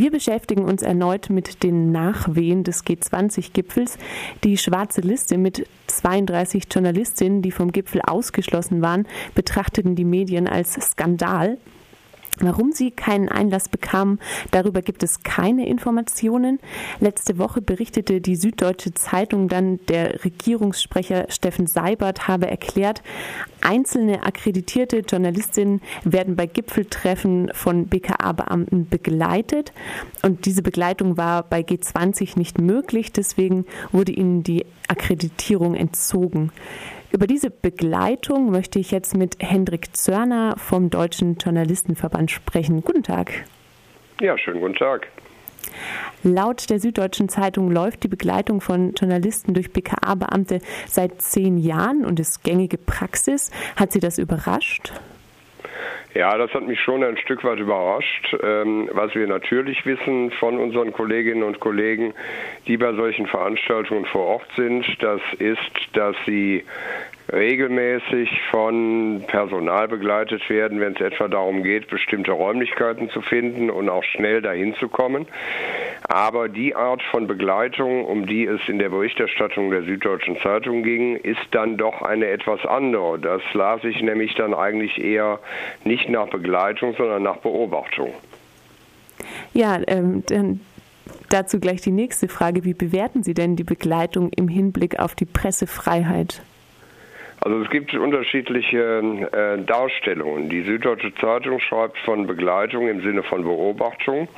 Wir beschäftigen uns erneut mit den Nachwehen des G20-Gipfels. Die schwarze Liste mit 32 Journalistinnen, die vom Gipfel ausgeschlossen waren, betrachteten die Medien als Skandal. Warum sie keinen Einlass bekamen, darüber gibt es keine Informationen. Letzte Woche berichtete die Süddeutsche Zeitung dann, der Regierungssprecher Steffen Seibert habe erklärt, einzelne akkreditierte Journalistinnen werden bei Gipfeltreffen von BKA-Beamten begleitet. Und diese Begleitung war bei G20 nicht möglich, deswegen wurde ihnen die Akkreditierung entzogen. Über diese Begleitung möchte ich jetzt mit Hendrik Zörner vom Deutschen Journalistenverband sprechen. Guten Tag. Ja, schönen guten Tag. Laut der Süddeutschen Zeitung läuft die Begleitung von Journalisten durch BKA-Beamte seit zehn Jahren und ist gängige Praxis. Hat Sie das überrascht? Ja, das hat mich schon ein Stück weit überrascht. Ähm, was wir natürlich wissen von unseren Kolleginnen und Kollegen, die bei solchen Veranstaltungen vor Ort sind, das ist, dass sie regelmäßig von Personal begleitet werden, wenn es etwa darum geht, bestimmte Räumlichkeiten zu finden und auch schnell dahin zu kommen. Aber die Art von Begleitung, um die es in der Berichterstattung der Süddeutschen Zeitung ging, ist dann doch eine etwas andere. Das las ich nämlich dann eigentlich eher nicht nach Begleitung, sondern nach Beobachtung. Ja, ähm, dann dazu gleich die nächste Frage. Wie bewerten Sie denn die Begleitung im Hinblick auf die Pressefreiheit? Also es gibt unterschiedliche äh, Darstellungen. Die Süddeutsche Zeitung schreibt von Begleitung im Sinne von Beobachtung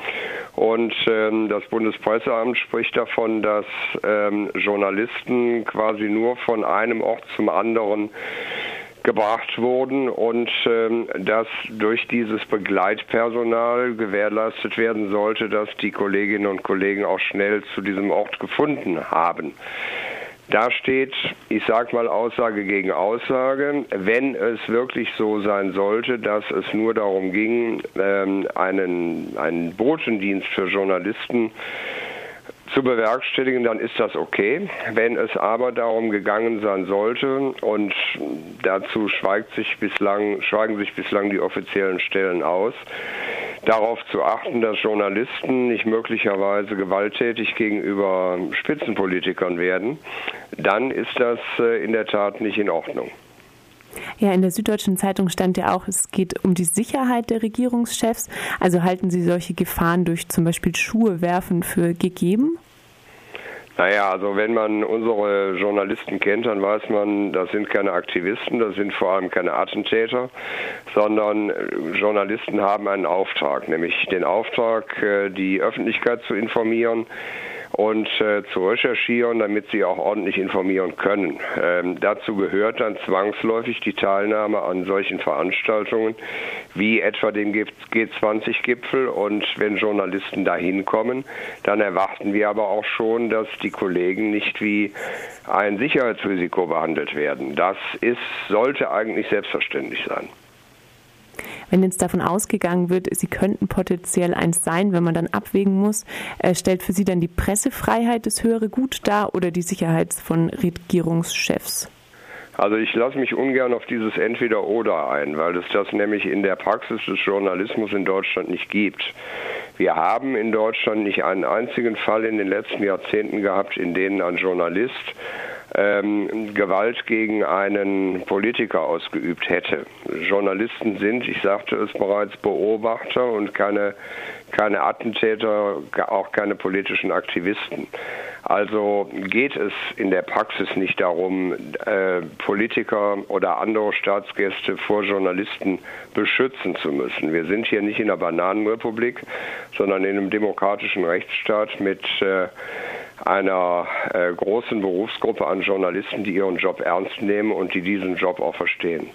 und ähm, das Bundespresseamt spricht davon, dass ähm, Journalisten quasi nur von einem Ort zum anderen gebracht wurden und ähm, dass durch dieses Begleitpersonal gewährleistet werden sollte, dass die Kolleginnen und Kollegen auch schnell zu diesem Ort gefunden haben. Da steht, ich sage mal Aussage gegen Aussage, wenn es wirklich so sein sollte, dass es nur darum ging, ähm, einen, einen Botendienst für Journalisten zu bewerkstelligen, dann ist das okay. Wenn es aber darum gegangen sein sollte, und dazu schweigt sich bislang, schweigen sich bislang die offiziellen Stellen aus, darauf zu achten, dass Journalisten nicht möglicherweise gewalttätig gegenüber Spitzenpolitikern werden, dann ist das äh, in der Tat nicht in Ordnung. Ja, in der Süddeutschen Zeitung stand ja auch, es geht um die Sicherheit der Regierungschefs. Also halten Sie solche Gefahren durch zum Beispiel Schuhe werfen für gegeben? Naja, also wenn man unsere Journalisten kennt, dann weiß man, das sind keine Aktivisten, das sind vor allem keine Attentäter, sondern äh, Journalisten haben einen Auftrag, nämlich den Auftrag, äh, die Öffentlichkeit zu informieren und äh, zu recherchieren, damit sie auch ordentlich informieren können. Ähm, dazu gehört dann zwangsläufig die Teilnahme an solchen Veranstaltungen wie etwa dem G20-Gipfel. Und wenn Journalisten dahin kommen, dann erwarten wir aber auch schon, dass die Kollegen nicht wie ein Sicherheitsrisiko behandelt werden. Das ist, sollte eigentlich selbstverständlich sein. Wenn jetzt davon ausgegangen wird, sie könnten potenziell eins sein, wenn man dann abwägen muss, äh, stellt für Sie dann die Pressefreiheit das höhere Gut dar oder die Sicherheit von Regierungschefs? Also ich lasse mich ungern auf dieses Entweder-Oder ein, weil es das nämlich in der Praxis des Journalismus in Deutschland nicht gibt. Wir haben in Deutschland nicht einen einzigen Fall in den letzten Jahrzehnten gehabt, in denen ein Journalist ähm, Gewalt gegen einen Politiker ausgeübt hätte. Journalisten sind, ich sagte es bereits, Beobachter und keine, keine Attentäter, auch keine politischen Aktivisten. Also geht es in der Praxis nicht darum, äh, Politiker oder andere Staatsgäste vor Journalisten beschützen zu müssen. Wir sind hier nicht in einer Bananenrepublik, sondern in einem demokratischen Rechtsstaat mit äh, einer äh, großen Berufsgruppe an Journalisten, die ihren Job ernst nehmen und die diesen Job auch verstehen.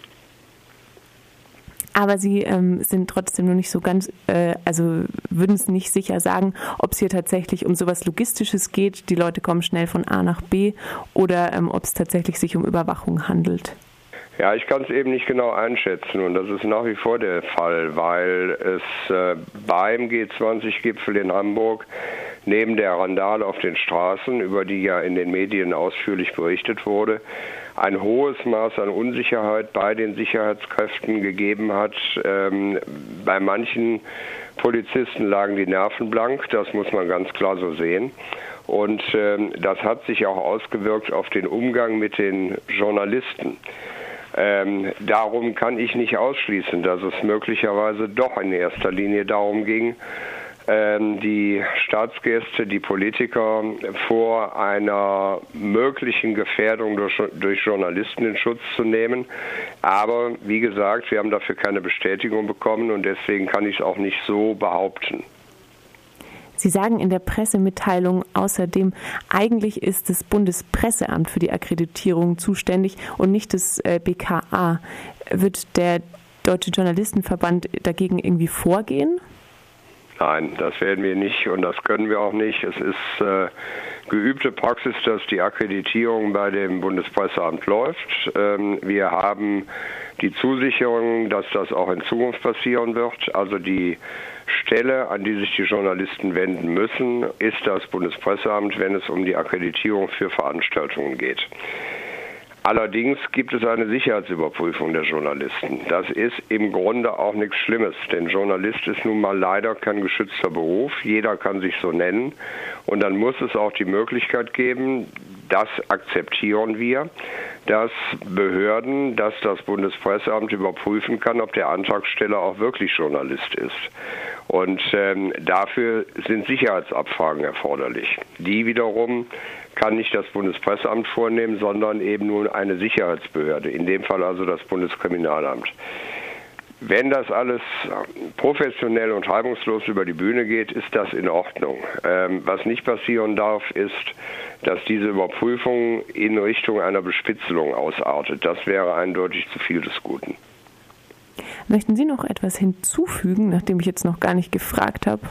Aber Sie ähm, sind trotzdem noch nicht so ganz, äh, also würden es nicht sicher sagen, ob es hier tatsächlich um sowas Logistisches geht, die Leute kommen schnell von A nach B, oder ähm, ob es tatsächlich sich um Überwachung handelt. Ja, ich kann es eben nicht genau einschätzen und das ist nach wie vor der Fall, weil es äh, beim G20-Gipfel in Hamburg neben der Randale auf den Straßen, über die ja in den Medien ausführlich berichtet wurde, ein hohes Maß an Unsicherheit bei den Sicherheitskräften gegeben hat. Ähm, bei manchen Polizisten lagen die Nerven blank, das muss man ganz klar so sehen. Und ähm, das hat sich auch ausgewirkt auf den Umgang mit den Journalisten. Ähm, darum kann ich nicht ausschließen, dass es möglicherweise doch in erster Linie darum ging, die Staatsgäste, die Politiker vor einer möglichen Gefährdung durch, durch, Journalisten in Schutz zu nehmen. Aber wie gesagt, wir haben dafür keine Bestätigung bekommen und deswegen kann ich es auch nicht so behaupten. Sie sagen in der Pressemitteilung außerdem, eigentlich ist das Bundespresseamt für die Akkreditierung zuständig und nicht das äh, BKA. Wird der Deutsche Journalistenverband dagegen irgendwie vorgehen? Nein, das werden wir nicht und das können wir auch nicht. Es ist äh, geübte Praxis, dass die Akkreditierung bei dem Bundespresseamt läuft. Ähm, wir haben die Zusicherung, dass das auch in Zukunft passieren wird. Also die Stelle, an die sich die Journalisten wenden müssen, ist das Bundespresseamt, wenn es um die Akkreditierung für Veranstaltungen geht. Allerdings gibt es eine Sicherheitsüberprüfung der Journalisten. Das ist im Grunde auch nichts Schlimmes, denn Journalist ist nun mal leider kein geschützter Beruf. Jeder kann sich so nennen. Und dann muss es auch die Möglichkeit geben, das akzeptieren wir, dass Behörden, dass das Bundespresseamt überprüfen kann, ob der Antragsteller auch wirklich Journalist ist. Und ähm, dafür sind Sicherheitsabfragen erforderlich. Die wiederum kann nicht das Bundespresseamt vornehmen, sondern eben nur eine Sicherheitsbehörde, in dem Fall also das Bundeskriminalamt. Wenn das alles professionell und reibungslos über die Bühne geht, ist das in Ordnung. Ähm, was nicht passieren darf, ist, dass diese Überprüfung in Richtung einer Bespitzelung ausartet. Das wäre eindeutig zu viel des Guten. Möchten Sie noch etwas hinzufügen, nachdem ich jetzt noch gar nicht gefragt habe?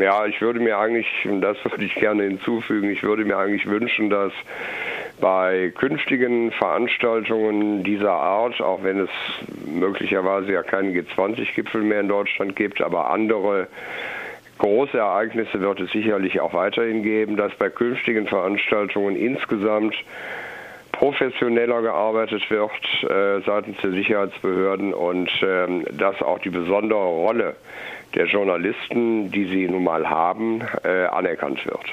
Ja, ich würde mir eigentlich, und das würde ich gerne hinzufügen, ich würde mir eigentlich wünschen, dass bei künftigen Veranstaltungen dieser Art, auch wenn es möglicherweise ja keinen G20-Gipfel mehr in Deutschland gibt, aber andere große Ereignisse wird es sicherlich auch weiterhin geben, dass bei künftigen Veranstaltungen insgesamt professioneller gearbeitet wird äh, seitens der Sicherheitsbehörden und ähm, dass auch die besondere Rolle der Journalisten, die sie nun mal haben, äh, anerkannt wird.